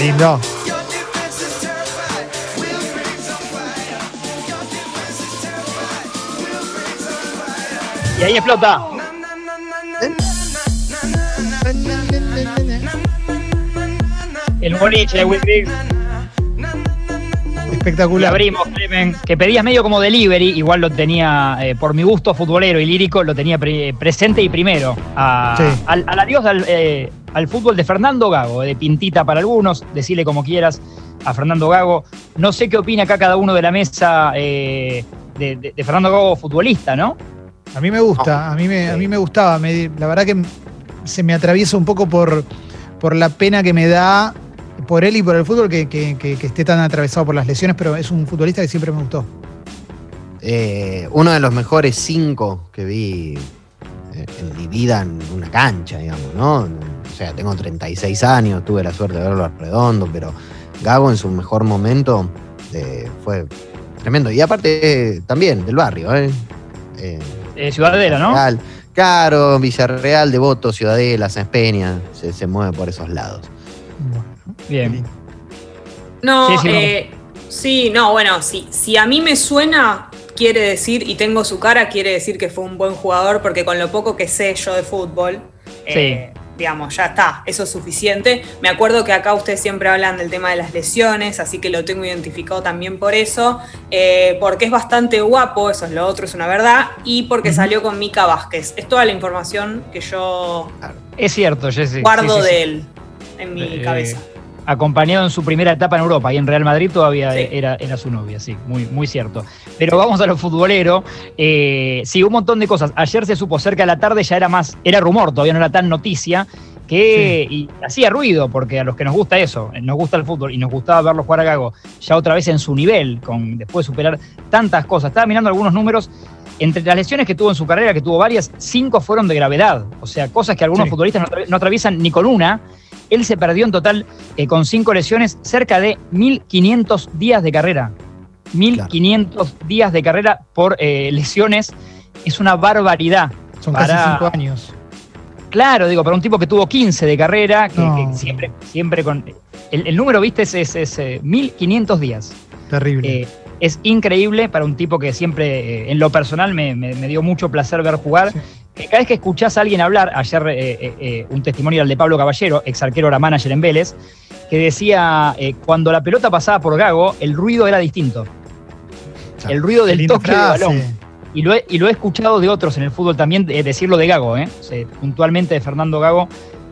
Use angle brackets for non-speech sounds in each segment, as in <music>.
Lindo. Y ahí explota. El boliche de Will Griggs. Y Espectacular. abrimos, Clemen, que pedías medio como delivery, igual lo tenía, eh, por mi gusto futbolero y lírico, lo tenía pre- presente y primero. A- Sí. al, al adiós al, eh, al fútbol de Fernando Gago, de pintita para algunos, decirle como quieras a Fernando Gago. No sé qué opina acá cada uno de la mesa eh, de, de- de Fernando Gago futbolista, ¿no? A mí me gusta, a mí me, a mí me gustaba. me- la verdad que se me atraviesa un poco por, por la pena que me da por él y por el fútbol que, que- que- que esté tan atravesado por las lesiones, pero es un futbolista que siempre me gustó. Eh, uno de los mejores cinco que vi eh, en mi vida en una cancha, digamos, ¿no? O sea, tengo 36 años, tuve la suerte de verlo al redondo, pero Gago en su mejor momento eh, fue tremendo. Y aparte, eh, también del barrio, ¿eh? Eh, Eh, Ciudadela, ¿no? Claro, Villarreal, Devoto, Ciudadela, San Peña, se, se mueve por esos lados. Bien. No, Sí, sí, eh, sí, no, bueno, si, si a mí me suena, quiere decir, y tengo su cara, quiere decir que fue un buen jugador, porque con lo poco que sé yo de fútbol, eh, digamos, ya está, eso es suficiente. Me acuerdo que acá ustedes siempre hablan del tema de las lesiones, así que lo tengo identificado también por eso, eh, porque es bastante guapo, eso es lo otro, es una verdad, y porque salió con Mica Vázquez. Es toda la información que yo Es cierto, Jessy. guardo Sí, sí, sí. de él en mi Eh, cabeza. Acompañado en su primera etapa en Europa y en Real Madrid todavía Sí. era, era su novia, sí, muy, muy cierto. Pero vamos a lo futbolero. Eh, sí, un montón de cosas. Ayer se supo cerca de la tarde, ya era más, era rumor, todavía no era tan noticia, que y hacía ruido, porque a los que nos gusta eso, nos gusta el fútbol y nos gustaba verlo jugar a Gago, ya otra vez en su nivel, con, después de superar tantas cosas. Estaba mirando algunos números. Entre las lesiones que tuvo en su carrera, que tuvo varias, cinco fueron de gravedad. O sea, cosas que algunos Sí. futbolistas no, no atraviesan ni con una. Él se perdió en total eh, con cinco lesiones cerca de 1.500 días de carrera. 1.500 días de carrera por eh, lesiones. Es una barbaridad. Son Para- casi cinco años. Claro, digo, para un tipo que tuvo 15 de carrera, que, No. que siempre, siempre con... El, el número, viste, es, es, es, eh, 1.500 días. Terrible. Eh, es increíble para un tipo que siempre, eh, en lo personal, me, me- me dio mucho placer ver jugar. Sí. Cada vez que escuchás a alguien hablar, ayer eh, eh, eh, un testimonio el de Pablo Caballero, ex arquero, era manager en Vélez, que decía, eh, cuando la pelota pasaba por Gago, el ruido era distinto. El ruido del toque de frase. balón. Y lo, he, y lo he escuchado de otros en el fútbol también, de- decirlo de Gago. O sea, puntualmente de Fernando Gago,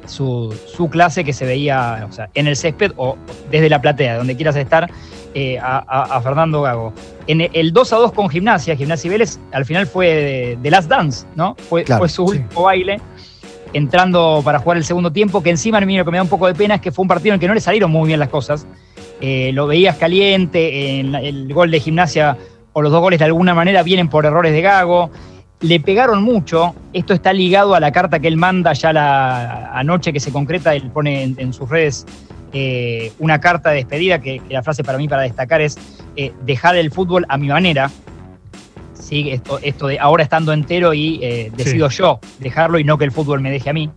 su, su clase que se veía o sea, en el césped o desde la platea, donde quieras estar, a, a- a Fernando Gago. En el 2 a 2 con Gimnasia, Gimnasia y Vélez, al final fue de, de Last Dance, ¿no? Fue, Claro, fue su sí. último baile, entrando para jugar el segundo tiempo, que encima a mí lo que me da un poco de pena es que fue un partido en el que no le salieron muy bien las cosas. Eh, lo veías caliente, el gol de Gimnasia o los dos goles de alguna manera vienen por errores de Gago. Le pegaron mucho. Esto está ligado a la carta que él manda ya la anoche que se concreta. Él pone en, en sus redes eh, una carta de despedida que, que la frase para mí para destacar es eh, dejar el fútbol a mi manera. Sí, esto, esto de ahora estando entero y eh, decido yo dejarlo y no que el fútbol me deje a mí.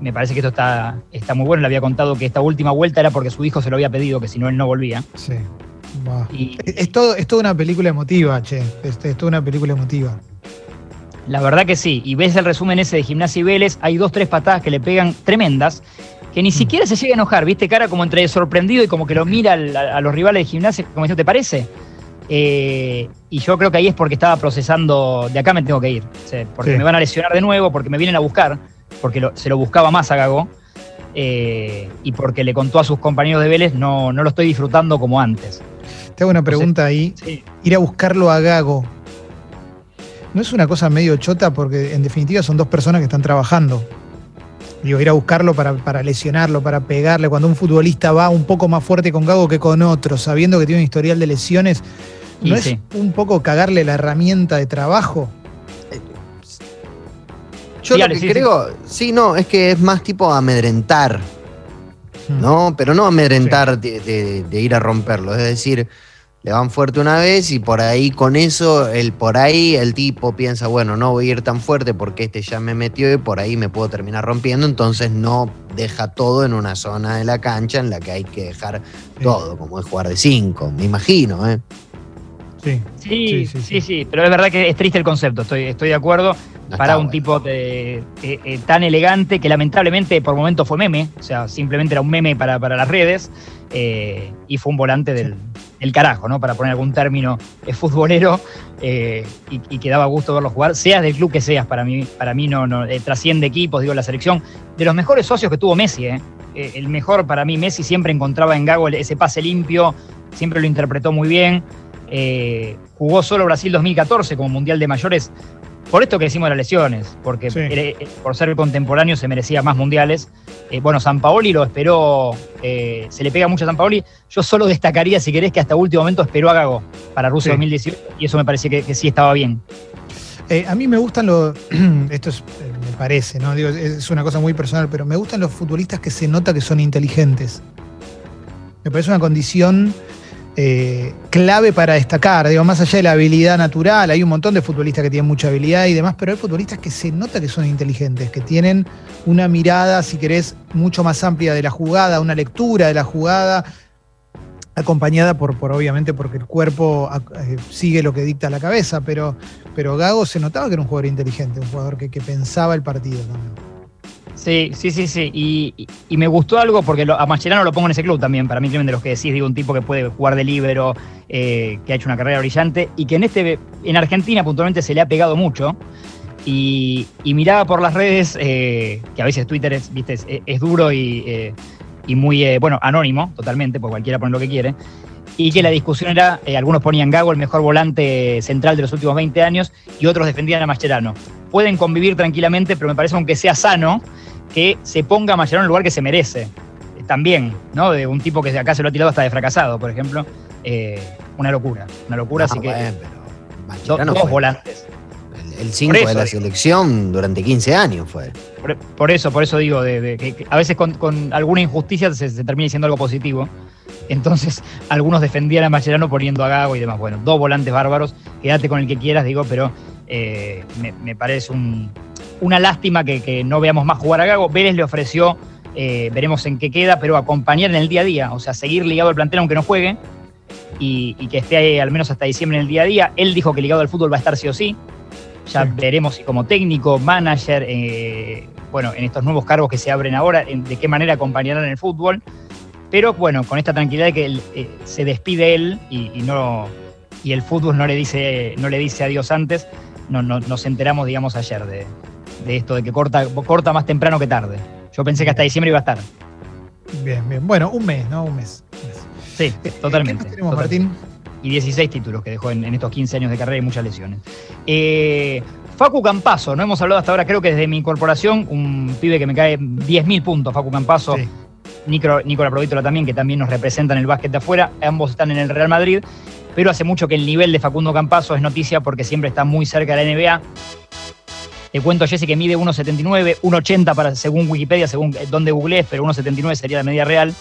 Me parece que esto está, está muy bueno. Le había contado que esta última vuelta era porque su hijo se lo había pedido, que si no él no volvía. Sí. Y Es, es todo, es toda una película emotiva, che. Es, es toda una película emotiva. La verdad que sí. Y ves el resumen ese de Gimnasia y Vélez, hay dos, tres patadas que le pegan tremendas, que ni siquiera se llega a enojar, ¿viste? Cara como entre sorprendido y como que lo mira al- a, los rivales de Gimnasia, como diciendo, ¿te parece? Eh, y yo creo que ahí es porque estaba procesando, de acá me tengo que ir, porque Sí. me van a lesionar de nuevo, porque me vienen a buscar, porque lo- se lo buscaba más a Gago, eh, y porque le contó a sus compañeros de Vélez, no, no lo estoy disfrutando como antes. Te hago una pregunta ahí. Sí. Ir a buscarlo a Gago. ¿No es una cosa medio chota? Porque en definitiva son dos personas que están trabajando. Digo, ir a buscarlo para, para lesionarlo, para pegarle. Cuando un futbolista va un poco más fuerte con Gago que con otro, sabiendo que tiene un historial de lesiones, ¿no Y es sí. un poco cagarle la herramienta de trabajo? Yo Sí, lo que sí, creo, sí, no, es que es más tipo amedrentar, Mm. ¿no? Pero no amedrentar de, de- de ir a romperlo, es decir, le van fuerte una vez y por ahí con eso, el, por ahí el tipo piensa, bueno, no voy a ir tan fuerte porque este ya me metió y por ahí me puedo terminar rompiendo, entonces no deja todo en una zona de la cancha en la que hay que dejar todo, como es jugar de cinco, me imagino, ¿eh? Sí. Sí, sí, sí, pero es verdad que es triste el concepto, estoy, estoy de acuerdo. para un tipo de, eh, tan elegante que lamentablemente por momentos fue meme, o sea, simplemente era un meme para, para las redes eh, y fue un volante del, el carajo, ¿no? Para poner algún término es futbolero eh, y, que daba gusto verlo jugar, seas del club que seas, para mí, para mí no, no eh, trasciende equipos, digo, la selección. De los mejores socios que tuvo Messi, ¿eh? eh el mejor para mí, Messi siempre encontraba en Gago ese pase limpio, siempre lo interpretó muy bien. jugó solo Brasil 2014 como Mundial de Mayores por esto que decimos las lesiones, porque eh, por ser contemporáneo se merecía más mundiales. Eh, bueno, San Paoli lo esperó, eh, se le pega mucho a San Paoli. Yo solo destacaría, si querés, que hasta último momento esperó a Gago para Rusia 2018 y eso me parece que, sí estaba bien. a mí me gustan los. <clears throat> Esto es, me parece, ¿no? Digo, es una cosa muy personal, pero me gustan los futbolistas que se nota que son inteligentes. Me parece una condición eh, clave para destacar. Digo, más allá de la habilidad natural, hay un montón de futbolistas que tienen mucha habilidad y demás, pero hay futbolistas que se nota que son inteligentes, que tienen una mirada, si querés, mucho más amplia de la jugada, una lectura de la jugada, acompañada por, obviamente, porque el cuerpo eh, sigue lo que dicta la cabeza, pero, pero Gago se notaba que era un jugador inteligente, un jugador que, que pensaba el partido también. Sí, sí, sí, sí. Y, me gustó algo porque a Mascherano lo pongo en ese club también. Para mí, de los que decís, digo, un tipo que puede jugar de libero, eh, que ha hecho una carrera brillante y que en este, en Argentina puntualmente se le ha pegado mucho. Y, miraba por las redes, eh, que a veces Twitter es, viste, es, duro y, eh, y muy, bueno, anónimo totalmente, porque cualquiera pone lo que quiere y que la discusión era, algunos ponían Gago el mejor volante central de los últimos 20 años y otros defendían a Mascherano. Pueden convivir tranquilamente, pero me parece aunque sea sano que se ponga a Mascherano en el lugar que se merece. También, ¿no? De un tipo que acá se lo ha tirado hasta de fracasado, por ejemplo. Eh, una locura, una locura, así que. dos, volantes. El 5 de la selección durante 15 años fue. Por, eso, por eso digo, de, que, a veces con, alguna injusticia se, termina diciendo algo positivo. Entonces, <laughs> algunos defendían a Mascherano poniendo a Gago y demás. Bueno, dos volantes bárbaros, quédate con el que quieras, digo, pero eh, me, parece una lástima que, no veamos más jugar a Gago. Vélez le ofreció, eh, veremos en qué queda, pero acompañar en el día a día, o sea, seguir ligado al plantel aunque no juegue y, que esté ahí al menos hasta diciembre en el día a día. Él dijo que ligado al fútbol va a estar sí o sí. Ya veremos si como técnico, manager, eh, bueno, en estos nuevos cargos que se abren ahora, de qué manera acompañarán en el fútbol. Pero bueno, con esta tranquilidad de que eh, se despide él y, no, y el fútbol no le dice, no le dice adiós antes, no, nos enteramos, digamos, ayer de, esto, de que corta, corta más temprano que tarde. Yo pensé que hasta diciembre iba a estar. Bien, bien. Bueno, un mes, ¿no? Un mes. Sí, eh, totalmente. ¿Qué tenemos, Martín? Y 16 títulos que dejó en, estos 15 años de carrera y muchas lesiones. Eh, Facu Campazo, no hemos hablado hasta ahora, creo que desde mi incorporación, un pibe que me cae 10.000 puntos, Facu Campazo. Sí. Nicola Provítola también, que también nos representa en el básquet de afuera. Ambos están en el Real Madrid, pero hace mucho que el nivel de Facundo Campazo es noticia porque siempre está muy cerca de la NBA. Te cuento, Jesse, que mide 1,79, 1,80 para, según Wikipedia, según donde googlees, pero 1,79 sería la media real.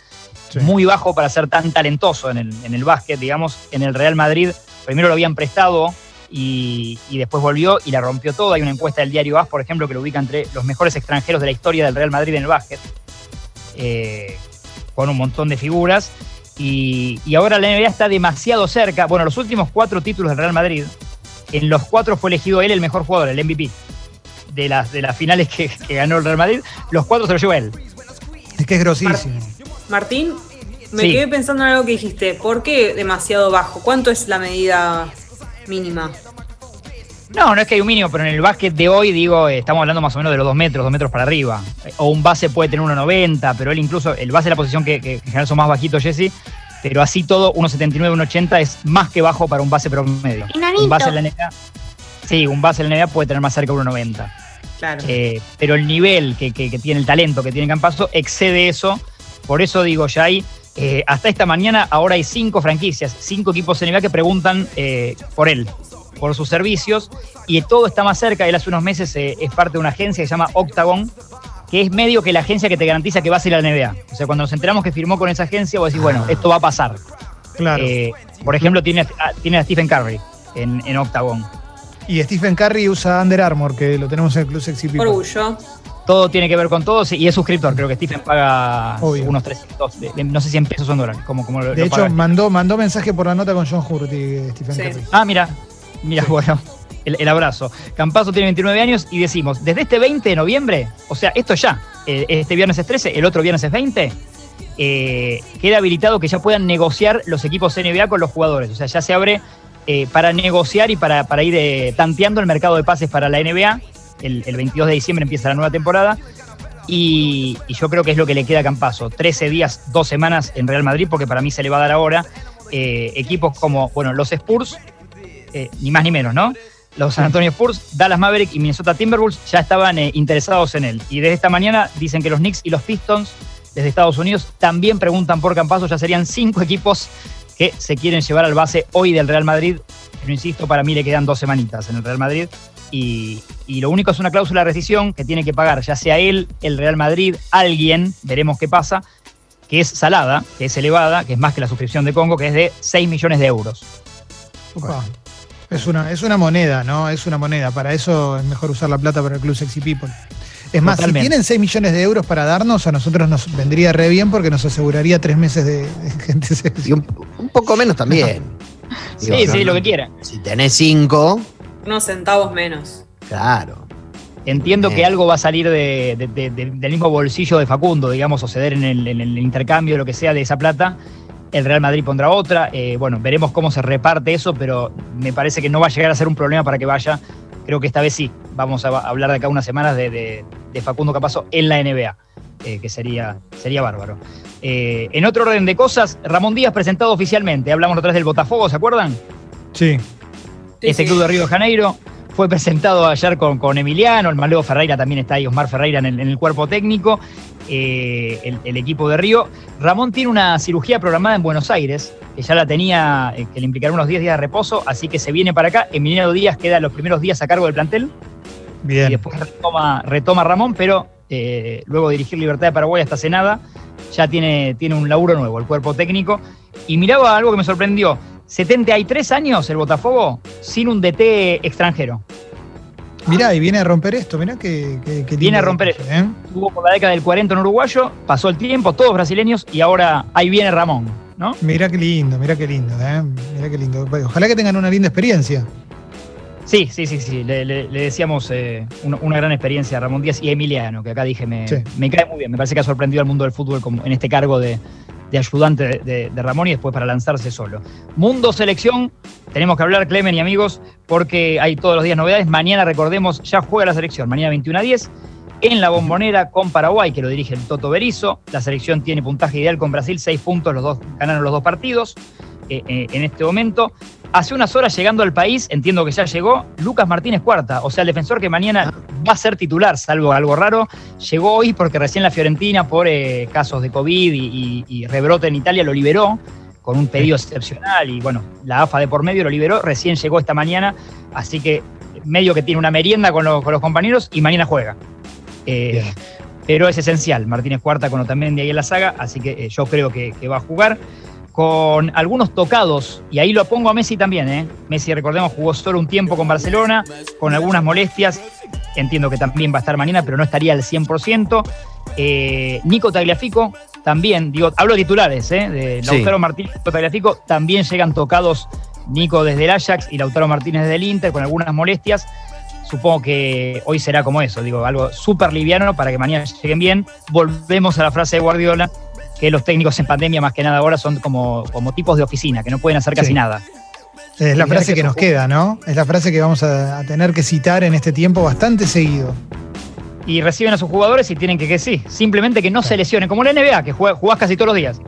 Muy bajo para ser tan talentoso en el, en el básquet, digamos. En el Real Madrid, primero lo habían prestado y, después volvió y la rompió todo. Hay una encuesta del diario AS, por ejemplo, que lo ubica entre los mejores extranjeros de la historia del Real Madrid en el básquet. Eh, con un montón de figuras. Y, ahora la NBA está demasiado cerca. Bueno, los últimos cuatro títulos del Real Madrid, en los cuatro fue elegido él el mejor jugador, el MVP. De las, de las finales que, ganó el Real Madrid, los cuatro se los llevó él. Es que es grosísimo. Martín, me quedé pensando en algo que dijiste. ¿Por qué demasiado bajo? ¿Cuánto es la medida mínima? No, no es que hay un mínimo, pero en el básquet de hoy, digo, eh, estamos hablando más o menos de los dos metros, dos metros para arriba. O un base puede tener 1,90, pero él incluso, el base es la posición que, en general son más bajitos, Jesse, pero así todo, 1,79, 1,80 es más que bajo para un base promedio. Un base en la NBA, sí, un base en la NBA puede tener más cerca de 1,90. Claro. Eh, pero el nivel que, tiene, el talento que tiene Campazo, excede eso. Por eso digo, ya hay, eh, hasta esta mañana, ahora hay cinco franquicias, cinco equipos NBA que preguntan por él por sus servicios y todo está más cerca. Él hace unos meses eh, es parte de una agencia que se llama Octagon, que es medio que la agencia que te garantiza que vas a ir a la NBA. O sea, cuando nos enteramos que firmó con esa agencia, vos decís, bueno, esto va a pasar. Claro. Eh, por ejemplo, tiene, a- tiene a Stephen Curry en, en Octagon. Y Stephen Curry usa Under Armour, que lo tenemos en el Club Sexy People. Orgullo. Todo tiene que ver con todo sí, y es suscriptor. Creo que Stephen paga Obvio. unos 300, de- de- no sé si en pesos o en dólares. Como, como lo- De lo hecho, paga. mandó, mandó mensaje por la nota con John Hurty, Stephen Sí. Curry. Ah, mira, mira, bueno, el, el abrazo. Campazo tiene 29 años y decimos, desde este 20 de noviembre, o sea, esto ya, eh, este viernes es 13, el otro viernes es 20, eh, queda habilitado que ya puedan negociar los equipos NBA con los jugadores. O sea, ya se abre eh, para negociar y para, para ir eh, tanteando el mercado de pases para la NBA. El, el 22 de diciembre empieza la nueva temporada. Y, yo creo que es lo que le queda a Campazo. 13 días, dos semanas en Real Madrid, porque para mí se le va a dar ahora. eh, equipos como, bueno, los Spurs, ni más ni menos, ¿no? Los San Antonio Spurs, Dallas Maverick y Minnesota Timberwolves ya estaban interesados en él. Y desde esta mañana dicen que los Knicks y los Pistons desde Estados Unidos también preguntan por Campazo. Ya serían cinco equipos que se quieren llevar al base hoy del Real Madrid. Pero insisto, para mí le quedan dos semanitas en el Real Madrid. Y, y lo único es una cláusula de rescisión que tiene que pagar, ya sea él, el Real Madrid, alguien, veremos qué pasa, que es salada, que es elevada, que es más que la suscripción de Congo, que es de 6 millones de euros. Es una, es una moneda, ¿no? Es una moneda. Para eso es mejor usar la plata para el Club Sexy People. Es más, Totalmente. si tienen 6 millones de euros para darnos, a nosotros nos vendría re bien porque nos aseguraría tres meses de, de gente. <laughs> Y un, un poco menos también. Sí, <laughs> Digo, sí, no, lo que quiera. Si tenés cinco, Unos centavos menos. claro. Entiendo que algo va a salir de- de- de- de- del mismo bolsillo de Facundo, digamos, o ceder en el, en el intercambio, lo que sea, de esa plata. El Real Madrid pondrá otra. Eh, bueno, veremos cómo se reparte eso, pero me parece que no va a llegar a ser un problema para que vaya. Creo que esta vez sí. Vamos a hablar de acá unas semanas de, de- de Facundo Capazo en la NBA, eh, que sería, sería bárbaro. Eh, en otro orden de cosas, Ramón Díaz presentado oficialmente. Hablamos otra vez del Botafogo, ¿se acuerdan? Sí. Este sí. club de Río de Janeiro. Fue presentado ayer con, con Emiliano, el Maleo Ferreira también está ahí, Osmar Ferreira en el, en el cuerpo técnico, eh, el, el equipo de Río. Ramón tiene una cirugía programada en Buenos Aires, que ya la tenía, eh, que le implicará unos 10 días de reposo, así que se viene para acá. Emiliano Díaz queda los primeros días a cargo del plantel y después retoma, retoma Ramón, pero eh, luego de dirigir Libertad de Paraguay hasta Senada, ya tiene, tiene un laburo nuevo, el cuerpo técnico. Y miraba algo que me sorprendió. 73 años el Botafogo sin un DT extranjero. Mirá, y viene a romper esto, mirá que, que- que Viene a romper detalle, ¿eh? Tuvo por la década del 40 en uruguayo, pasó el tiempo, todos brasileños, y ahora ahí viene Ramón, ¿no? Mirá qué lindo, mirá qué lindo, ¿eh? Mirá qué lindo. Ojalá que tengan una linda experiencia. Sí, sí, sí, sí. Le, le- le decíamos eh, una, una gran experiencia a Ramón Díaz y a Emiliano, que acá dije me, Sí. me cae muy bien. Me parece que ha sorprendido al mundo del fútbol como en este cargo de, de ayudante de, de- de Ramón y después para lanzarse solo. Mundo Selección, tenemos que hablar, Clemen y amigos, porque hay todos los días novedades. Mañana, recordemos, ya juega la selección, mañana 21 a 10. En la bombonera con Paraguay, que lo dirige el Toto Berizo. La selección tiene puntaje ideal con Brasil, seis puntos, los dos ganaron los dos partidos eh, eh, en este momento. Hace unas horas llegando al país, entiendo que ya llegó, Lucas Martínez Cuarta, o sea, el defensor que mañana va a ser titular, salvo algo raro. Llegó hoy porque recién la Fiorentina, por eh, casos de COVID y, rebrote en Italia, lo liberó con un pedido excepcional y bueno, la AFA de por medio lo liberó, recién llegó esta mañana, así que medio que tiene una merienda con, los- con los compañeros y mañana juega. Eh, pero es esencial, Martínez Cuarta con Otamendi ahí en la saga, así que eh, yo creo que, que va a jugar con algunos tocados, y ahí lo pongo a Messi también, ¿eh? Messi, recordemos, jugó solo un tiempo con Barcelona, con algunas molestias, entiendo que también va a estar mañana, pero no estaría al 100%. Eh, Nico Tagliafico también, digo, hablo de titulares, ¿eh? De Sí. Lautaro Martínez Tagliafico, también llegan tocados Nico desde el Ajax y Lautaro Martínez desde el Inter con algunas molestias. Supongo que hoy será como eso, digo, algo súper liviano para que mañana lleguen bien. Volvemos a la frase de Guardiola, que los técnicos en pandemia más que nada ahora son como, como tipos de oficina, que no pueden hacer casi Sí. nada. Es la frase que nos queda, ¿no? Es la frase que vamos a, a tener que citar en este tiempo bastante seguido. Y reciben a sus jugadores y tienen que que sí, simplemente que no se lesionen, como la NBA, que jugás casi todos los días.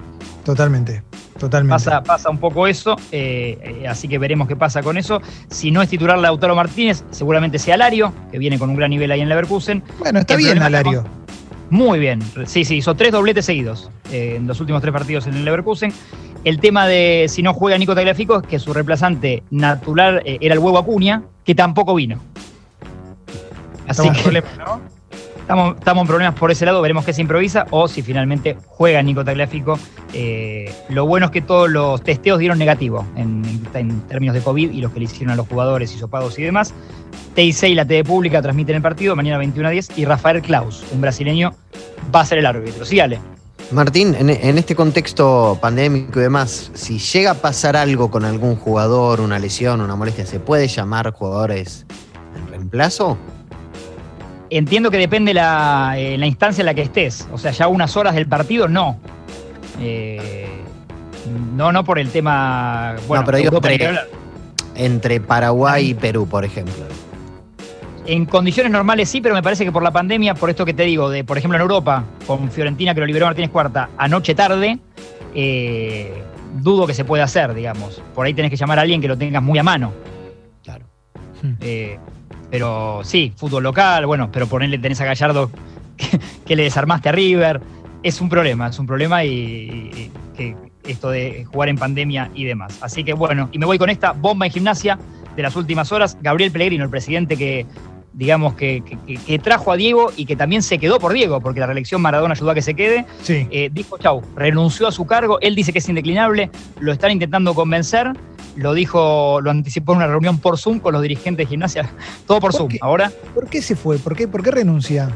Totalmente, totalmente. Pasa, pasa un poco eso, eh, eh, así que veremos qué pasa con eso. Si no es titular Lautaro Martínez, seguramente sea Alario, que viene con un gran nivel ahí en Leverkusen. Bueno, está El bien, Alario. Muy bien, sí, sí, hizo tres dobletes seguidos eh, en los últimos tres partidos en el Leverkusen. El tema de si no juega Nico Tagliafico es que su reemplazante natural era el huevo Acuña, que tampoco vino. Así Estamos que problemas, ¿no? Estamos, estamos en problemas por ese lado, veremos qué se improvisa o si finalmente juega Nico Tagliafico. Eh, lo bueno es que todos los testeos dieron negativo en, términos de COVID y los que le hicieron a los jugadores, hisopados y demás. TIC y la TV Pública transmiten el partido mañana 21 a 10 y Rafael Klaus, un brasileño, va a ser el árbitro. Sígale. Martín, en, este contexto pandémico y demás, si llega a pasar algo con algún jugador, una lesión, una molestia, ¿se puede llamar jugadores en reemplazo? Entiendo que depende la, eh, la instancia en la que estés. O sea, ya unas horas del partido, no. Eh, no, no por el tema. Bueno, pero digo entre, Paraguay y Perú, por ejemplo. En condiciones normales sí, pero me parece que por la pandemia, por esto que te digo, de por ejemplo en Europa, con Fiorentina que lo liberó Martínez Cuarta, anoche tarde, eh, dudo que se pueda hacer, digamos. Por ahí tenés que llamar a alguien que lo tengas muy a mano. Claro. Pero sí, fútbol local, bueno, pero ponerle tenés a Gallardo <laughs> que, le desarmaste a River. Es un problema, es un problema y, que esto de jugar en pandemia y demás. Así que bueno, y me voy con esta bomba en gimnasia de las últimas horas. Gabriel Pellegrino, el presidente que, digamos, que, trajo a Diego y que también se quedó por Diego, porque la reelección Maradona ayudó a que se quede, eh, dijo chau, renunció a su cargo, él dice que es indeclinable, lo están intentando convencer lo dijo, lo anticipó en una reunión por Zoom con los dirigentes de gimnasia, <laughs> todo por, Zoom. Ahora. ¿Por qué se fue? ¿Por qué, por qué renuncia?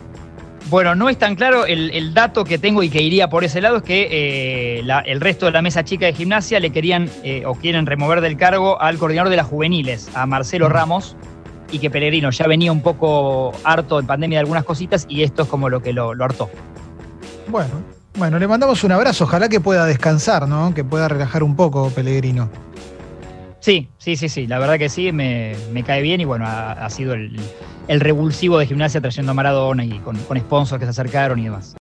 Bueno, no es tan claro. El, dato que tengo y que iría por ese lado es que eh, el resto de la mesa chica de gimnasia le querían eh, o quieren remover del cargo al coordinador de las juveniles, a Marcelo Ramos, y que Pellegrino ya venía un poco harto en pandemia de algunas cositas y esto es como lo que lo, lo hartó. Bueno, bueno, le mandamos un abrazo. Ojalá que pueda descansar, ¿no? Que pueda relajar un poco Pellegrino. Sí, sí, sí, sí, la verdad que sí, me, cae bien y bueno, ha, sido el, revulsivo de gimnasia trayendo a Maradona y con, con sponsors que se acercaron y demás.